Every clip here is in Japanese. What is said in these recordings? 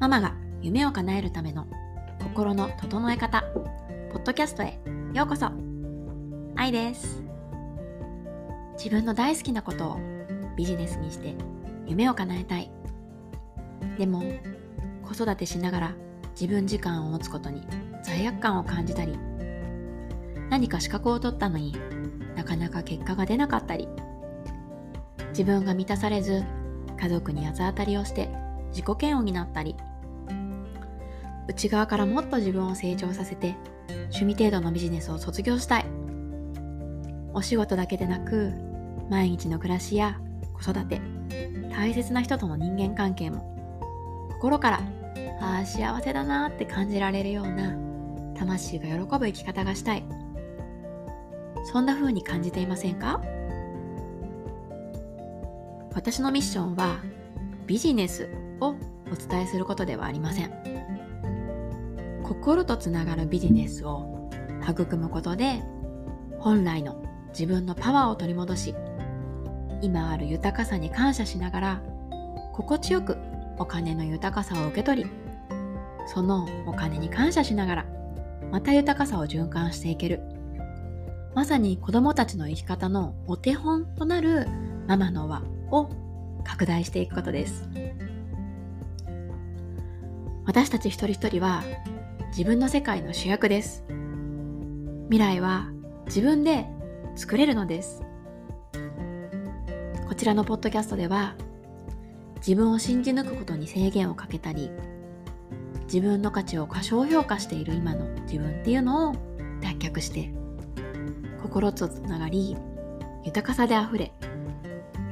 ママが夢を叶えるための心の整え方、ポッドキャストへようこそ。愛です。自分の大好きなことをビジネスにして夢を叶えたい。でも、子育てしながら自分時間を持つことに罪悪感を感じたり、何か資格を取ったのになかなか結果が出なかったり、自分が満たされず家族に八つ当たりをして自己嫌悪になったり内側からもっと自分を成長させて趣味程度のビジネスを卒業したい。お仕事だけでなく毎日の暮らしや子育て大切な人との人間関係も心からああ幸せだなって感じられるような魂が喜ぶ生き方がしたい。そんな風に感じていませんか？私のミッションはビジネス。をお伝えすることではありません。心とつながるビジネスを育むことで本来の自分のパワーを取り戻し今ある豊かさに感謝しながら心地よくお金の豊かさを受け取りそのお金に感謝しながらまた豊かさを循環していける。まさに子供たちの生き方のお手本となるママの輪を拡大していくことです。私たち一人一人は自分の世界の主役です。未来は自分で作れるのです。こちらのポッドキャストでは自分を信じ抜くことに制限をかけたり自分の価値を過小評価している今の自分っていうのを脱却して心とつながり豊かさであふれ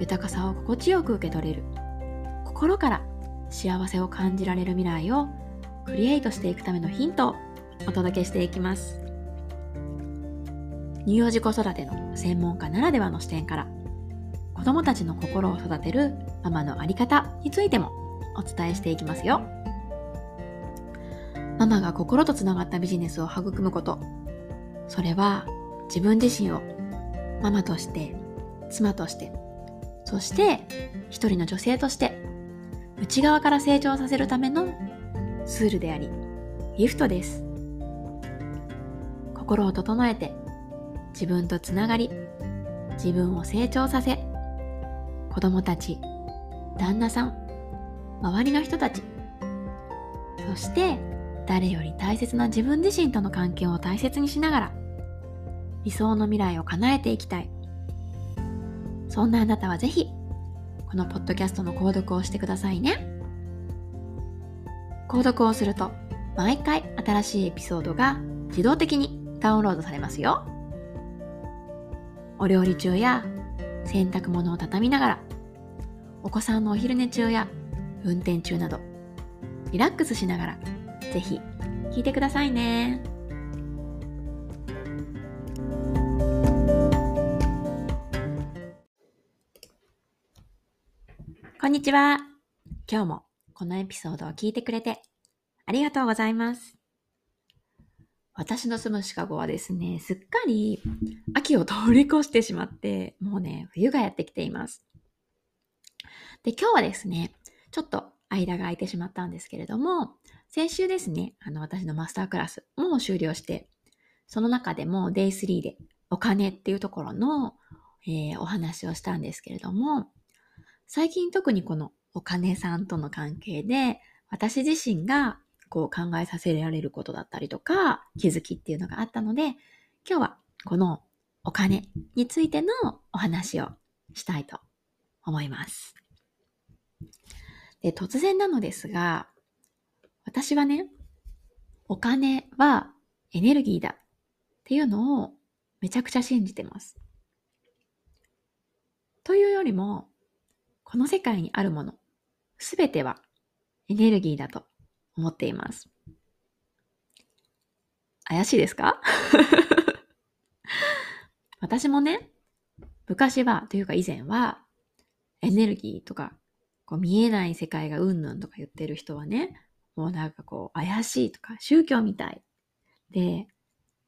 豊かさを心地よく受け取れる心から幸せを感じられる未来をクリエイトしていくためのヒントをお届けしていきます。乳幼児子育ての専門家ならではの視点から子供たちの心を育てるママのあり方についてもお伝えしていきますよ。ママが心とつながったビジネスを育むことそれは自分自身をママとして妻としてそして一人の女性として内側から成長させるためのツールでありギフトです。心を整えて自分とつながり自分を成長させ子供たち旦那さん周りの人たちそして誰より大切な自分自身との関係を大切にしながら理想の未来を叶えていきたい。そんなあなたはぜひ、このポッドキャストの購読をしてくださいね。購読をすると、毎回新しいエピソードが自動的にダウンロードされますよ。お料理中や洗濯物を畳みながら、お子さんのお昼寝中や運転中など、リラックスしながら、ぜひ聞いてくださいね。ちは。今日もこのエピソードを聞いてくれてありがとうございます。私の住むシカゴはですね、すっかり秋を通り越してしまって、もうね、冬がやってきています。で、今日はですね、ちょっと間が空いてしまったんですけれども、先週ですね、あの、私のマスタークラスも終了して、その中でも Day3 でお金っていうところの、えー、お話をしたんですけれども、最近特にこのお金さんとの関係で、私自身がこう考えさせられることだったりとか、気づきっていうのがあったので、今日はこのお金についてのお話をしたいと思います。で、突然なのですが、私はね、お金はエネルギーだっていうのをめちゃくちゃ信じてます。というよりも、この世界にあるもの、すべてはエネルギーだと思っています。怪しいですか？私もね、昔は、というか以前は、エネルギーとか、こう見えない世界がうんぬんとか言ってる人はね、もうなんかこう怪しいとか宗教みたい。で、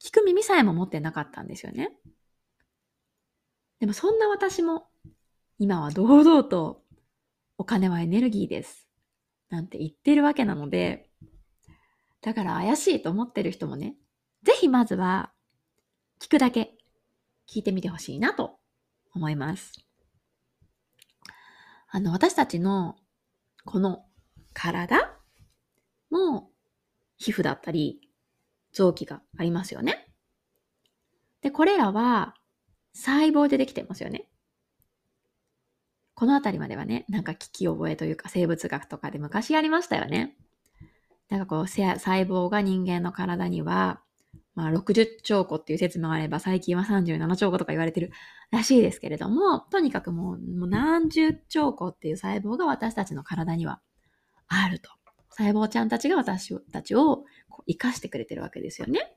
聞く耳さえも持ってなかったんですよね。でもそんな私も今は堂々とお金はエネルギーです。なんて言ってるわけなので、だから怪しいと思ってる人もね、ぜひまずは聞くだけ聞いてみてほしいなと思います。あの、私たちのこの体も皮膚だったり臓器がありますよね。で、これらは細胞でできてますよね。このあたりまではね、なんか聞き覚えというか生物学とかで昔やりましたよね。なんかこう、細胞が人間の体には、まあ60兆個っていう説もあれば、最近は37兆個とか言われてるらしいですけれども、とにかくもうもう何十兆個っていう細胞が私たちの体にはあると。細胞ちゃんたちが私たちを生かしてくれてるわけですよね。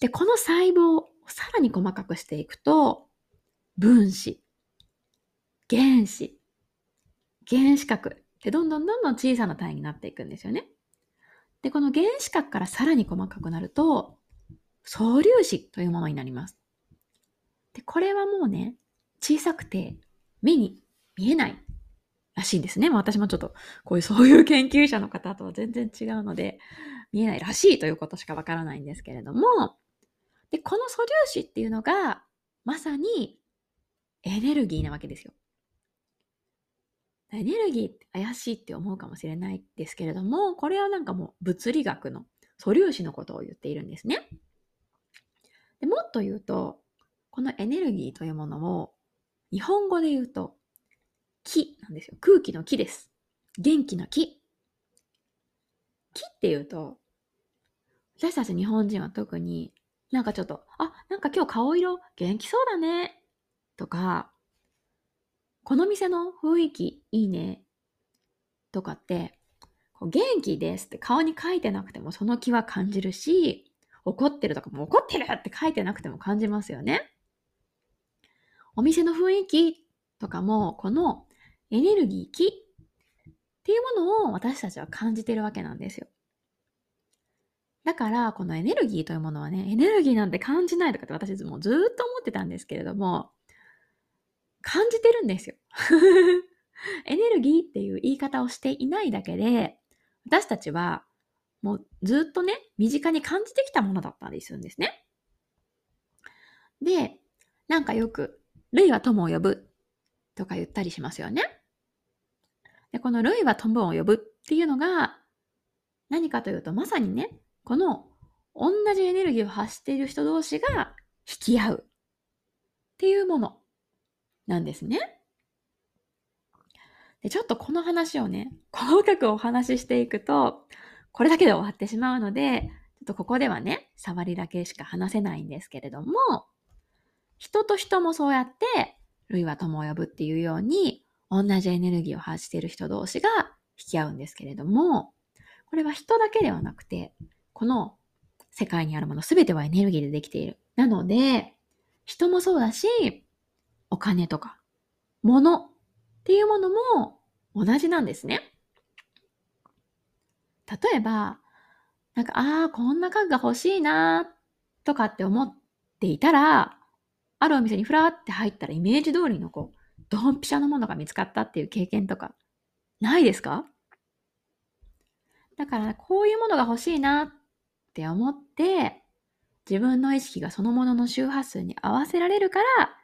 で、この細胞をさらに細かくしていくと、分子、原子、原子核ってどんどんどんどん小さな単位になっていくんですよね。で、この原子核からさらに細かくなると、素粒子というものになります。で、これはもうね、小さくて目に見えないらしいんですね。まあ、私もちょっとこういうそういう研究者の方とは全然違うので、見えないらしいということしかわからないんですけれども、で、この素粒子っていうのが、まさにエネルギーなわけですよ。エネルギーって怪しいって思うかもしれないですけれども、これはなんかもう物理学の素粒子のことを言っているんですね。でもっと言うと、このエネルギーというものを日本語で言うと気なんですよ。空気の気です。元気の気。気って言うと、私たち日本人は特になんかちょっと、あ、なんか今日顔色元気そうだね。とか、この店の雰囲気いいね。とかって、こう元気ですって顔に書いてなくてもその気は感じるし、怒ってるとかも怒ってるって書いてなくても感じますよね。お店の雰囲気とかも、このエネルギー気っていうものを私たちは感じてるわけなんですよ。だから、このエネルギーというものはね、エネルギーなんて感じないとかって私もずっと思ってたんですけれども、感じてるんですよ。エネルギーっていう言い方をしていないだけで、私たちはもうずっとね、身近に感じてきたものだったりするんですね。で、なんかよく、類は友を呼ぶとか言ったりしますよね。で、この類は友を呼ぶっていうのが、何かというと、まさにね、この同じエネルギーを発している人同士が引き合うっていうものなんですね。でちょっとこの話をね、細かくお話ししていくと、これだけで終わってしまうので、ちょっとここではね、触りだけしか話せないんですけれども、人と人もそうやって、類は友を呼ぶっていうように、同じエネルギーを発している人同士が引き合うんですけれども、これは人だけではなくて、この世界にあるものすべてはエネルギーでできている。なので、人もそうだし、お金とか、物っていうものも同じなんですね。例えば、なんか、ああ、こんな家具が欲しいなとかって思っていたら、あるお店にふらーって入ったらイメージ通りのこう、ドンピシャのものが見つかったっていう経験とか、ないですか？だから、こういうものが欲しいなって思って、自分の意識がそのものの周波数に合わせられるから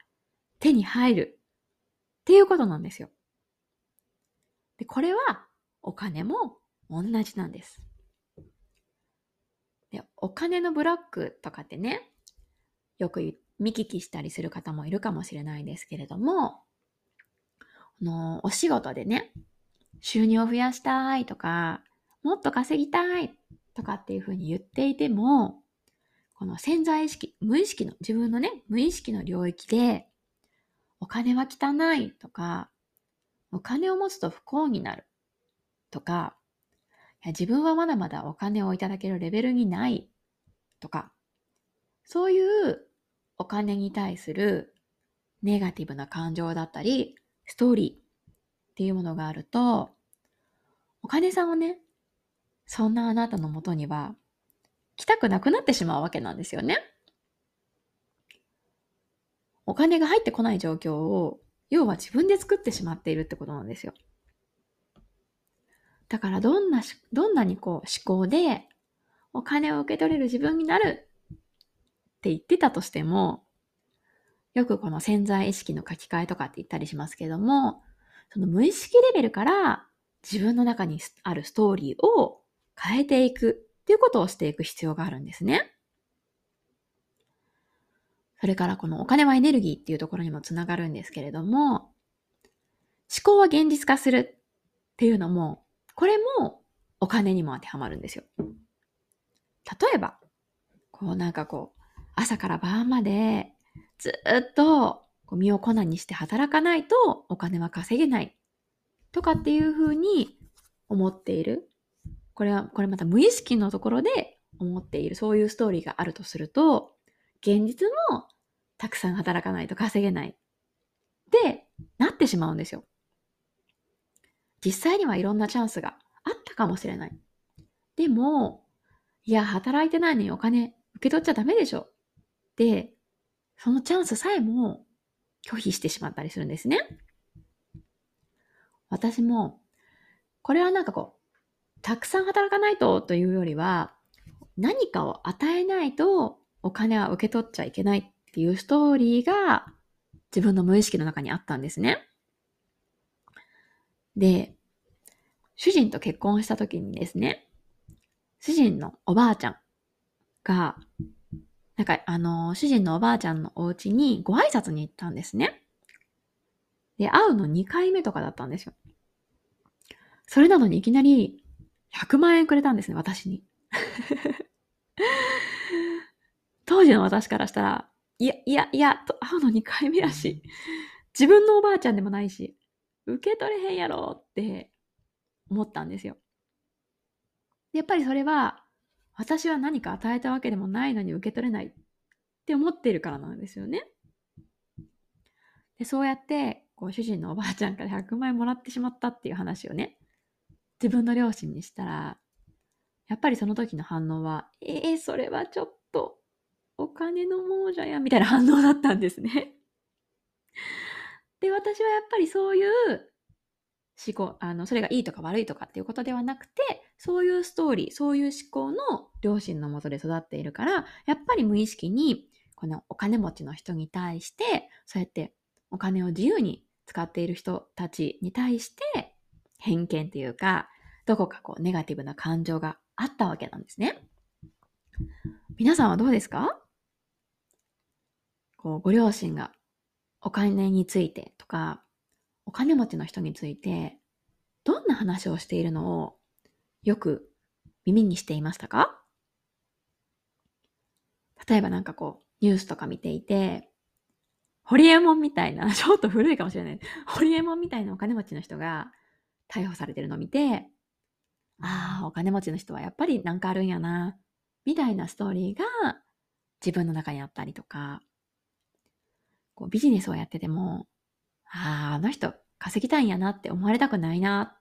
手に入るっていうことなんですよ。で、これはお金も同じなんです。で、お金のブロックとかってね、よく見聞きしたりする方もいるかもしれないですけれども、あの、お仕事でね、収入を増やしたいとか、もっと稼ぎたいとかっていうふうに言っていても、この潜在意識、無意識の、自分のね、無意識の領域で、お金は汚いとか、お金を持つと不幸になるとか、いや自分はまだまだお金をいただけるレベルにないとか、そういうお金に対するネガティブな感情だったり、ストーリーっていうものがあると、お金さんをね、そんなあなたのもとには来たくなくなってしまうわけなんですよね。お金が入ってこない状況を、要は自分で作ってしまっているってことなんですよ。だからどんな、どんなにこう思考でお金を受け取れる自分になるって言ってたとしても、よくこの潜在意識の書き換えとかって言ったりしますけども、その無意識レベルから自分の中にあるストーリーを変えていくっていうことをしていく必要があるんですね。それからこのお金はエネルギーっていうところにもつながるんですけれども、思考は現実化するっていうのも、これもお金にも当てはまるんですよ。例えば、こうなんかこう、朝から晩までずっと身を粉にして働かないとお金は稼げないとかっていうふうに思っている。これは、これまた無意識のところで思っている、そういうストーリーがあるとすると、現実もたくさん働かないと稼げない。ってなってしまうんですよ。実際にはいろんなチャンスがあったかもしれない。でも、いや、働いてないのにお金受け取っちゃダメでしょ。で、そのチャンスさえも拒否してしまったりするんですね。私も、これはなんかこう、たくさん働かないとというよりは、何かを与えないとお金は受け取っちゃいけないっていうストーリーが自分の無意識の中にあったんですね。で、主人と結婚した時にですね、主人のおばあちゃんが、なんか、あの、主人のおばあちゃんのお家にご挨拶に行ったんですね。で、会うの2回目とかだったんですよ。それなのにいきなり100万円くれたんですね、私に。当時の私からしたら、いや、いや、いや、会うの2回目やし、自分のおばあちゃんでもないし、受け取れへんやろって思ったんですよ。やっぱりそれは、私は何か与えたわけでもないのに受け取れないって思っているからなんですよね。でそうやって、こう主人のおばあちゃんから100万円もらってしまったっていう話をね、自分の両親にしたら、やっぱりその時の反応は、えー、それはちょっとお金の亡者や、みたいな反応だったんですね。で、私はやっぱりそういう思考、あの、それがいいとか悪いとかっていうことではなくて、そういうストーリー、そういう思考の両親のもとで育っているから、やっぱり無意識に、このお金持ちの人に対して、そうやってお金を自由に使っている人たちに対して、偏見っていうか、どこかこうネガティブな感情があったわけなんですね。皆さんはどうですか？こうご両親がお金についてとか、お金持ちの人について、どんな話をしているのをよく耳にしていましたか？例えばなんかこう、ニュースとか見ていて、ホリエモンみたいな、ちょっと古いかもしれない。ホリエモンみたいなお金持ちの人が逮捕されてるのを見て、ああ、お金持ちの人はやっぱりなんかあるんやな、みたいなストーリーが自分の中にあったりとか、こうビジネスをやってても、ああ、あの人稼ぎたいんやなって思われたくないな、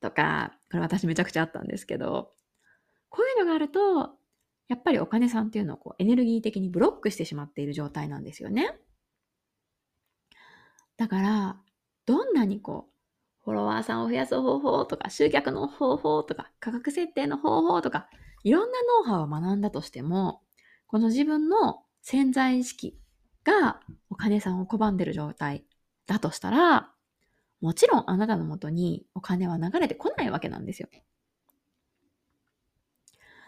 とか、これ私めちゃくちゃあったんですけど、こういうのがあると、やっぱりお金さんっていうのをこうエネルギー的にブロックしてしまっている状態なんですよね。だから、どんなにこう、フォロワーさんを増やす方法とか、集客の方法とか、価格設定の方法とか、いろんなノウハウを学んだとしても、この自分の潜在意識がお金さんを拒んでる状態だとしたら、もちろんあなたのもとにお金は流れてこないわけなんですよ。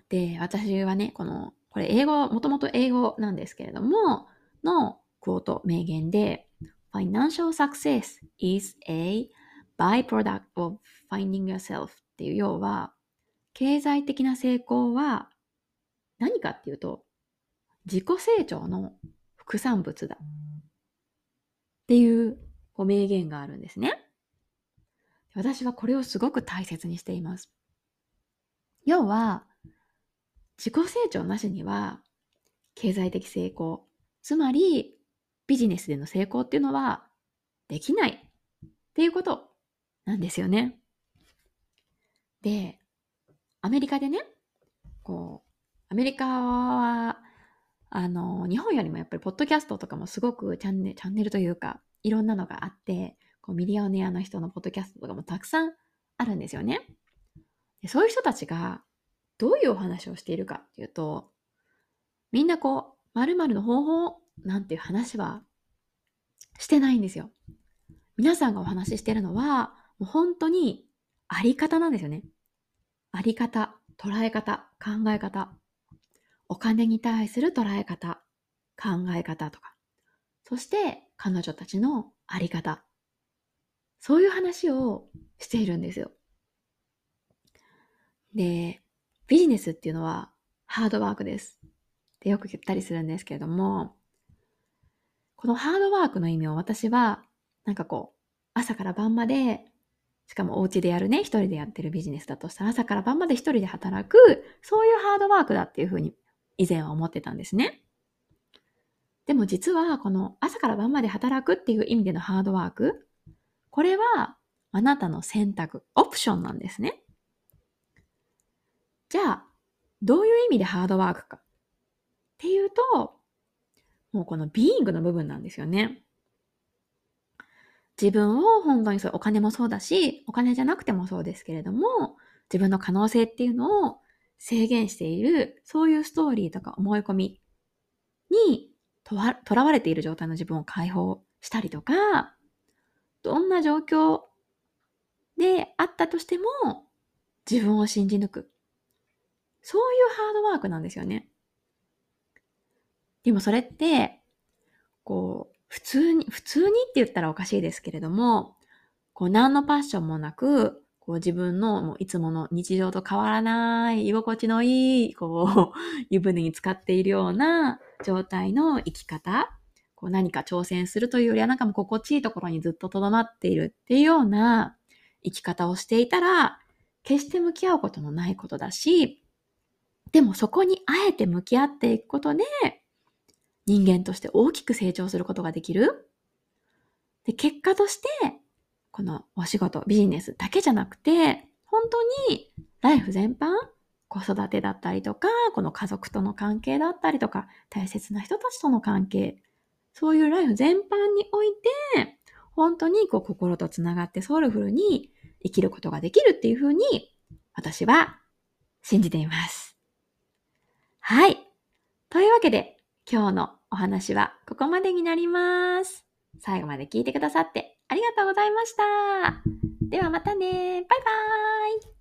で、私はね、この、これ英語、もともと英語なんですけれども、のクォート、名言で、Financial success is a byproduct of finding yourself っていう要は、経済的な成功は何かっていうと、自己成長の副産物だ。っていうこう名言があるんですね。私はこれをすごく大切にしています。要は、自己成長なしには、経済的成功、つまりビジネスでの成功っていうのはできないっていうことなんですよね。で、アメリカでね、こう、アメリカは、あの、日本よりもやっぱりポッドキャストとかもすごくチャンネル、チャンネルというか、いろんなのがあって、こうミリオネアの人のポッドキャストとかもたくさんあるんですよね。でそういう人たちがどういうお話をしているかっていうと、みんなこう、〇〇の方法なんていう話はしてないんですよ。皆さんがお話ししてるのは、もう本当にあり方なんですよね。あり方、捉え方、考え方。お金に対する捉え方、考え方とか。そして彼女たちのあり方。そういう話をしているんですよ。で、ビジネスっていうのはハードワークです。ってよく言ったりするんですけれども、このハードワークの意味を私は、なんかこう、朝から晩まで、しかもお家でやるね、一人でやってるビジネスだとしたら、朝から晩まで一人で働く、そういうハードワークだっていうふうに以前は思ってたんですね。でも実は、この朝から晩まで働くっていう意味でのハードワーク、これはあなたの選択、オプションなんですね。じゃあ、どういう意味でハードワークかっていうと、もうこのビーイングの部分なんですよね。自分を本当にそうお金もそうだし、お金じゃなくてもそうですけれども、自分の可能性っていうのを制限している、そういうストーリーとか思い込みにとらわれている状態の自分を解放したりとか、どんな状況であったとしても自分を信じ抜く。そういうハードワークなんですよね。でもそれって、こう、普通に、普通にって言ったらおかしいですけれども、こう何のパッションもなく、こう自分のもういつもの日常と変わらない、居心地のいい、こう、湯船に浸かっているような状態の生き方、こう何か挑戦するというよりはなんかもう心地いいところにずっと留まっているっていうような生き方をしていたら、決して向き合うことのないことだし、でもそこにあえて向き合っていくことで、人間として大きく成長することができる。で、結果として、このお仕事、ビジネスだけじゃなくて、本当にライフ全般、子育てだったりとか、この家族との関係だったりとか、大切な人たちとの関係、そういうライフ全般において、本当にこう心とつながってソウルフルに生きることができるっていうふうに、私は信じています。はい。というわけで、今日のお話はここまでになります。最後まで聞いてくださってありがとうございました。ではまたね。バイバーイ。